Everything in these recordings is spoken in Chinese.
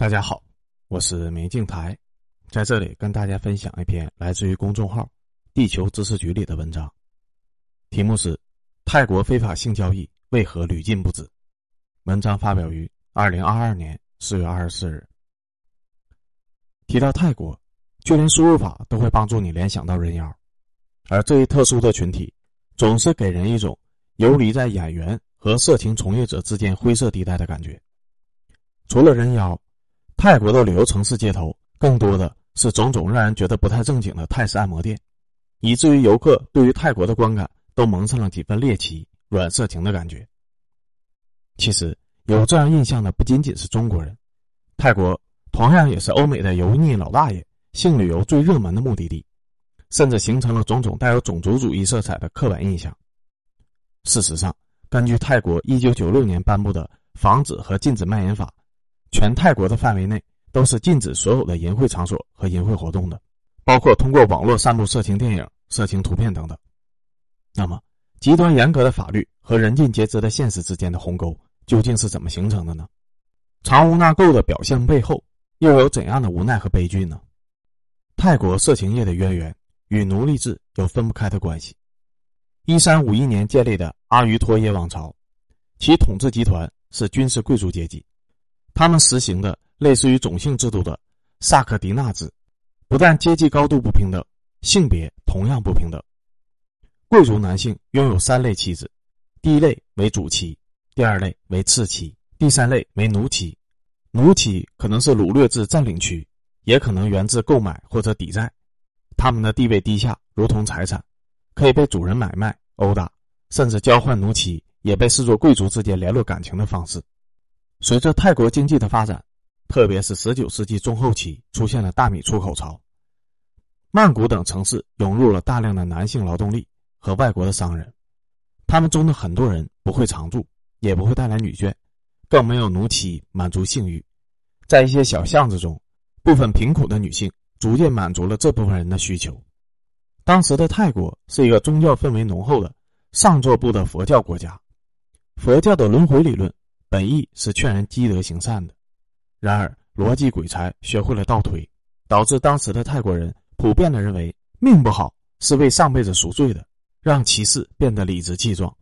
大家好，我是明镜台，在这里跟大家分享一篇来自于公众号“地球知识局”里的文章，题目是《泰国非法性交易为何屡禁不止》。文章发表于二零二二年四月二十四日。提到泰国，就连输入法都会帮助你联想到人妖，而这一特殊的群体，总是给人一种游离在演员和色情从业者之间灰色地带的感觉。除了人妖。泰国的旅游城市街头，更多的是种种让人觉得不太正经的泰式按摩店，以至于游客对于泰国的观感都蒙上了几分猎奇、软色情的感觉。其实有这样印象的不仅仅是中国人，泰国同样也是欧美的油腻老大爷性旅游最热门的目的地，甚至形成了种种带有种族主义色彩的刻板印象。事实上，根据泰国一九九六年颁布的《防止和禁止卖淫法》。全泰国的范围内都是禁止所有的淫秽场所和淫秽活动的，包括通过网络散布色情电影、色情图片等等。那么，极端严格的法律和人尽皆知的现实之间的鸿沟究竟是怎么形成的呢？藏污纳垢的表象背后又有怎样的无奈和悲剧呢？泰国色情业的渊源与奴隶制有分不开的关系。一三五一年建立的阿瑜陀耶王朝，其统治集团是军事贵族阶级。他们实行的类似于种姓制度的萨克迪纳制，不但阶级高度不平等，性别同样不平等。贵族男性拥有三类妻子：第一类为主妻，第二类为次妻，第三类为奴妻。奴妻可能是掳掠至占领区，也可能源自购买或者抵债。他们的地位低下，如同财产，可以被主人买卖、殴打，甚至交换奴妻也被视作贵族之间联络感情的方式。随着泰国经济的发展，特别是19世纪中后期出现了大米出口潮，曼谷等城市涌入了大量的男性劳动力和外国的商人，他们中的很多人不会常住，也不会带来女眷，更没有奴妻满足性欲。在一些小巷子中，部分贫苦的女性逐渐满足了这部分人的需求。当时的泰国是一个宗教氛围浓厚的上座部的佛教国家，佛教的轮回理论。本意是劝人积德行善的，然而逻辑鬼才学会了倒推，导致当时的泰国人普遍的认为命不好是为上辈子赎罪的，让骑士变得理直气壮，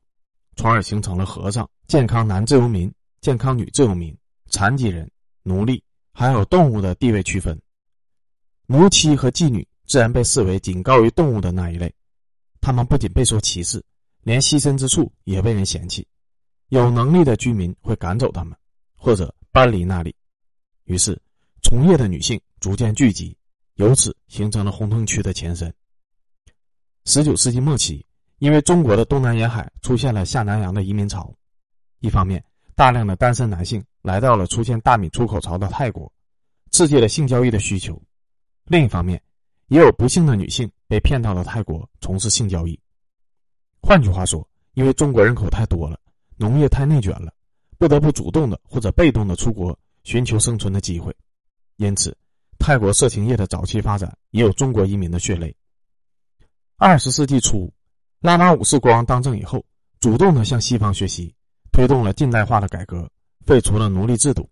从而形成了和尚、健康男自由民、健康女自由民、残疾人、奴隶还有动物的地位区分。奴妻和妓女自然被视为仅高于动物的那一类，他们不仅备受歧视，连栖身之处也被人嫌弃。有能力的居民会赶走他们，或者搬离那里，于是从业的女性逐渐聚集，由此形成了红灯区的前身。十九世纪末期，因为中国的东南沿海出现了下南洋的移民潮，一方面大量的单身男性来到了出现大米出口潮的泰国，刺激了性交易的需求；另一方面，也有不幸的女性被骗到了泰国从事性交易。换句话说，因为中国人口太多了。农业太内卷了，不得不主动的或者被动的出国寻求生存的机会，因此，泰国色情业的早期发展也有中国移民的血泪。二十世纪初，拉玛五世国王当政以后，主动的向西方学习，推动了近代化的改革，废除了奴隶制度。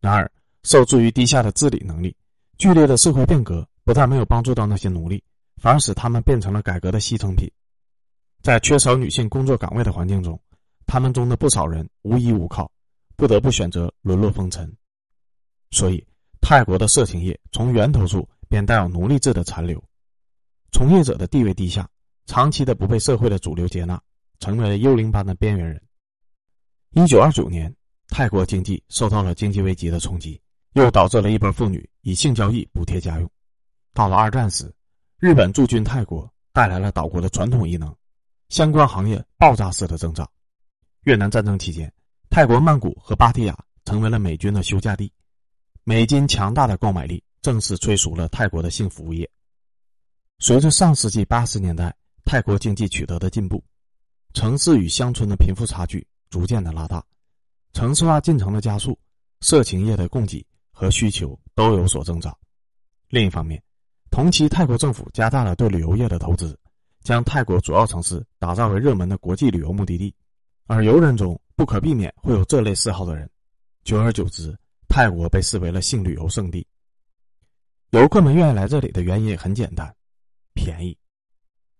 然而，受制于低下的治理能力，剧烈的社会变革不但没有帮助到那些奴隶，反而使他们变成了改革的牺牲品。在缺少女性工作岗位的环境中。他们中的不少人无依无靠，不得不选择沦落风尘。所以，泰国的色情业从源头处便带有奴隶制的残留，从业者的地位低下，长期的不被社会的主流接纳，成为了幽灵般的边缘人。一九二九年，泰国经济受到了经济危机的冲击，又导致了一波妇女以性交易补贴家用。到了二战时，日本驻军泰国带来了岛国的传统异能，相关行业爆炸式的增长。越南战争期间，泰国曼谷和芭提雅成为了美军的休假地，美金强大的购买力正式催熟了泰国的性服务业。随着上世纪八十年代泰国经济取得的进步，城市与乡村的贫富差距逐渐的拉大，城市化进程的加速，色情业的供给和需求都有所增长。另一方面，同期泰国政府加大了对旅游业的投资，将泰国主要城市打造为热门的国际旅游目的地。而游人中不可避免会有这类嗜好的人，久而久之，泰国被视为了性旅游胜地。游客们愿意来这里的原因也很简单，便宜。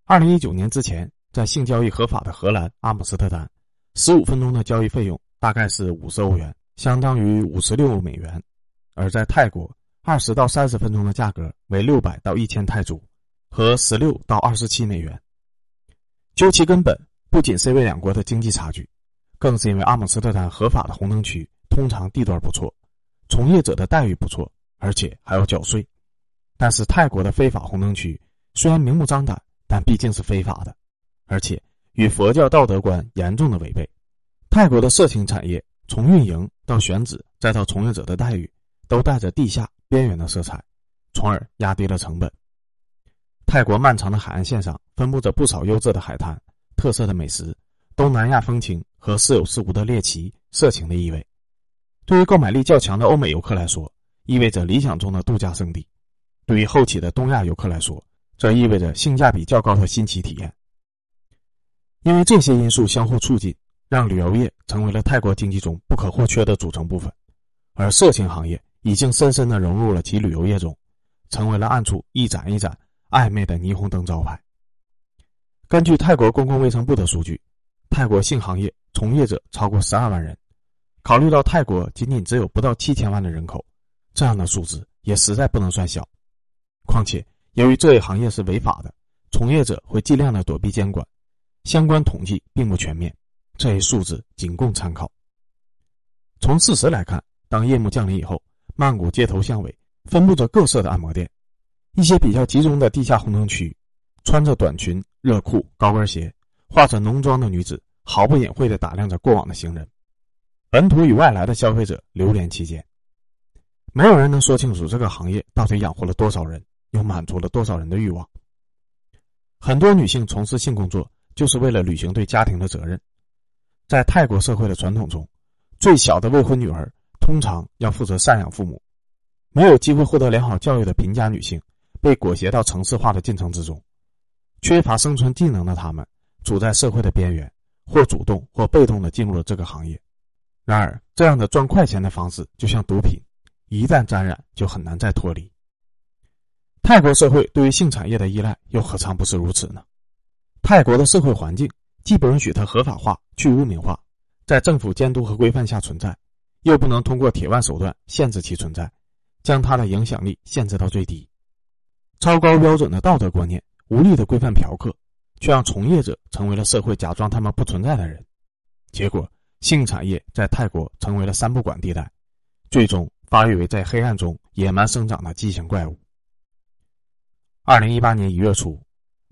二零一九年之前，在性交易合法的荷兰阿姆斯特丹，十五分钟的交易费用大概是五十欧元，相当于五十六美元；而在泰国，二十到三十分钟的价格为六百到一千泰铢，和十六到二十七美元。究其根本，不仅是因为两国的经济差距，更是因为阿姆斯特丹合法的红灯区通常地段不错，从业者的待遇不错，而且还要缴税。但是泰国的非法红灯区虽然明目张胆，但毕竟是非法的，而且与佛教道德观严重的违背。泰国的色情产业从运营到选址，再到从业者的待遇，都带着地下边缘的色彩，从而压低了成本。泰国漫长的海岸线上分布着不少优质的海滩、特色的美食、东南亚风情和似有似无的猎奇、色情的意味。对于购买力较强的欧美游客来说，意味着理想中的度假胜地。对于后起的东亚游客来说，这意味着性价比较高的新奇体验。因为这些因素相互促进，让旅游业成为了泰国经济中不可或缺的组成部分，而色情行业已经深深的融入了其旅游业中，成为了暗处一盏一盏暧昧的霓虹灯招牌。根据泰国公共卫生部的数据，泰国性行业从业者超过十二万人。考虑到泰国仅仅只有不到七千万的人口，这样的数字也实在不能算小。况且，由于这一行业是违法的，从业者会尽量的躲避监管，相关统计并不全面，这一数字仅供参考。从事实来看，当夜幕降临以后，曼谷街头巷尾分布着各色的按摩店，一些比较集中的地下红灯区，穿着短裙、热裤、高跟鞋、化着浓妆的女子毫不隐晦地打量着过往的行人，本土与外来的消费者流连其间，没有人能说清楚这个行业到底养活了多少人。又满足了多少人的欲望？很多女性从事性工作，就是为了履行对家庭的责任。在泰国社会的传统中，最小的未婚女儿通常要负责赡养父母。没有机会获得良好教育的贫家女性，被裹挟到城市化的进程之中。缺乏生存技能的他们，处在社会的边缘，或主动或被动的进入了这个行业。然而，这样的赚快钱的方式，就像毒品，一旦沾染，就很难再脱离。泰国社会对于性产业的依赖又何尝不是如此呢？泰国的社会环境既不允许它合法化、去污名化，在政府监督和规范下存在，又不能通过铁腕手段限制其存在，将它的影响力限制到最低。超高标准的道德观念无力的规范嫖客，却让从业者成为了社会假装他们不存在的人。结果，性产业在泰国成为了三不管地带，最终发育为在黑暗中野蛮生长的畸形怪物。二零一八年一月初，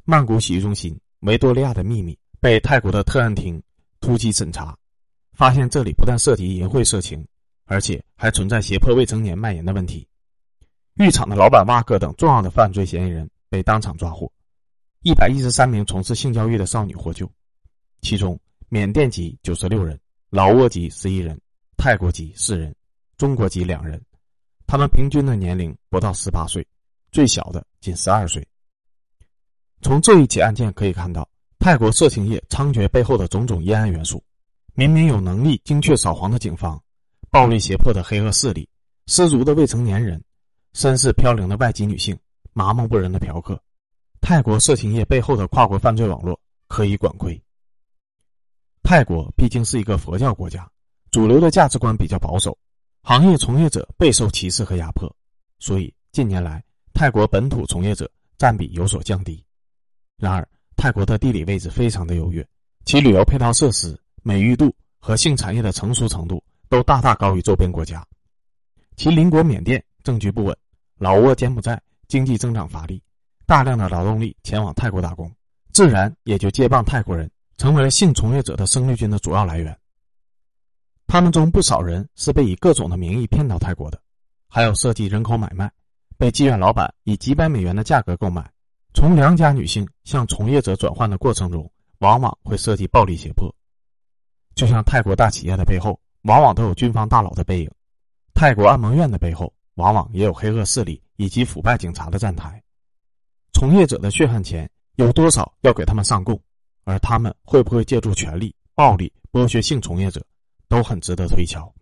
曼谷洗浴中心《维多利亚的秘密》被泰国的特案厅突击审查，发现这里不但涉及淫秽色情，而且还存在胁迫未成年卖淫的问题。浴场的老板瓦哥等重要的犯罪嫌疑人被当场抓获，一百一十三名从事性交易的少女获救，其中缅甸籍九十六人，老挝籍十一人，泰国籍四人，中国籍两人，他们平均的年龄不到十八岁。最小的仅十二岁。从这一起案件可以看到，泰国色情业猖獗背后的种种阴暗元素：明明有能力精确扫黄的警方，暴力胁迫的黑恶势力，失足的未成年人，身世飘零的外籍女性，麻木不仁的嫖客。泰国色情业背后的跨国犯罪网络可以管窥。泰国毕竟是一个佛教国家，主流的价值观比较保守，行业从业者备受歧视和压迫，所以近年来。泰国本土从业者占比有所降低，然而泰国的地理位置非常的优越，其旅游配套设施、美誉度和性产业的成熟程度都大大高于周边国家。其邻国缅甸政局不稳，老挝、柬埔寨经济增长乏力，大量的劳动力前往泰国打工，自然也就接棒泰国人，成为了性从业者的生力军的主要来源。他们中不少人是被以各种的名义骗到泰国的，还有涉及人口买卖。被妓院老板以几百美元的价格购买，从良家女性向从业者转换的过程中，往往会涉及暴力胁迫。就像泰国大企业的背后，往往都有军方大佬的背影；泰国按摩院的背后，往往也有黑恶势力以及腐败警察的站台。从业者的血汗钱有多少要给他们上供，而他们会不会借助权力、暴力剥削性从业者，都很值得推敲。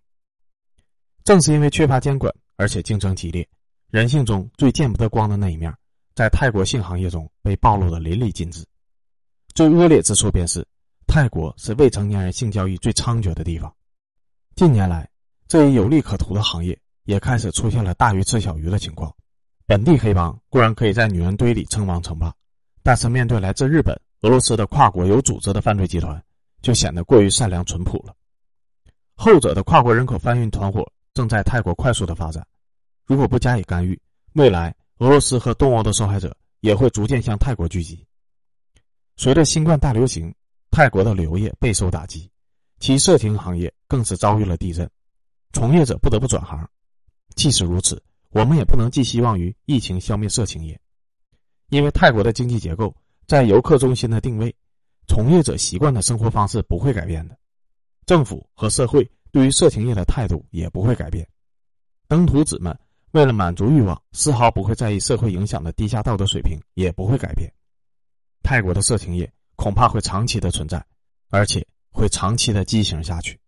正是因为缺乏监管，而且竞争激烈，人性中最见不得光的那一面，在泰国性行业中被暴露的淋漓尽致。最恶劣之处便是，泰国是未成年人性交易最猖獗的地方。近年来，这一有利可图的行业也开始出现了大鱼吃小鱼的情况。本地黑帮固然可以在女人堆里称王称霸，但是面对来自日本、俄罗斯的跨国有组织的犯罪集团，就显得过于善良淳朴了。后者的跨国人口贩运团伙正在泰国快速的发展，如果不加以干预，未来俄罗斯和东欧的受害者也会逐渐向泰国聚集。随着新冠大流行，泰国的旅游业备受打击。其色情行业更是遭遇了地震，从业者不得不转行。即使如此，我们也不能寄希望于疫情消灭色情业，因为泰国的经济结构在游客中心的定位，从业者习惯的生活方式不会改变的，政府和社会对于色情业的态度也不会改变。登徒子们为了满足欲望，丝毫不会在意社会影响的低下道德水平也不会改变。泰国的色情业恐怕会长期的存在，而且。会长期的畸形下去。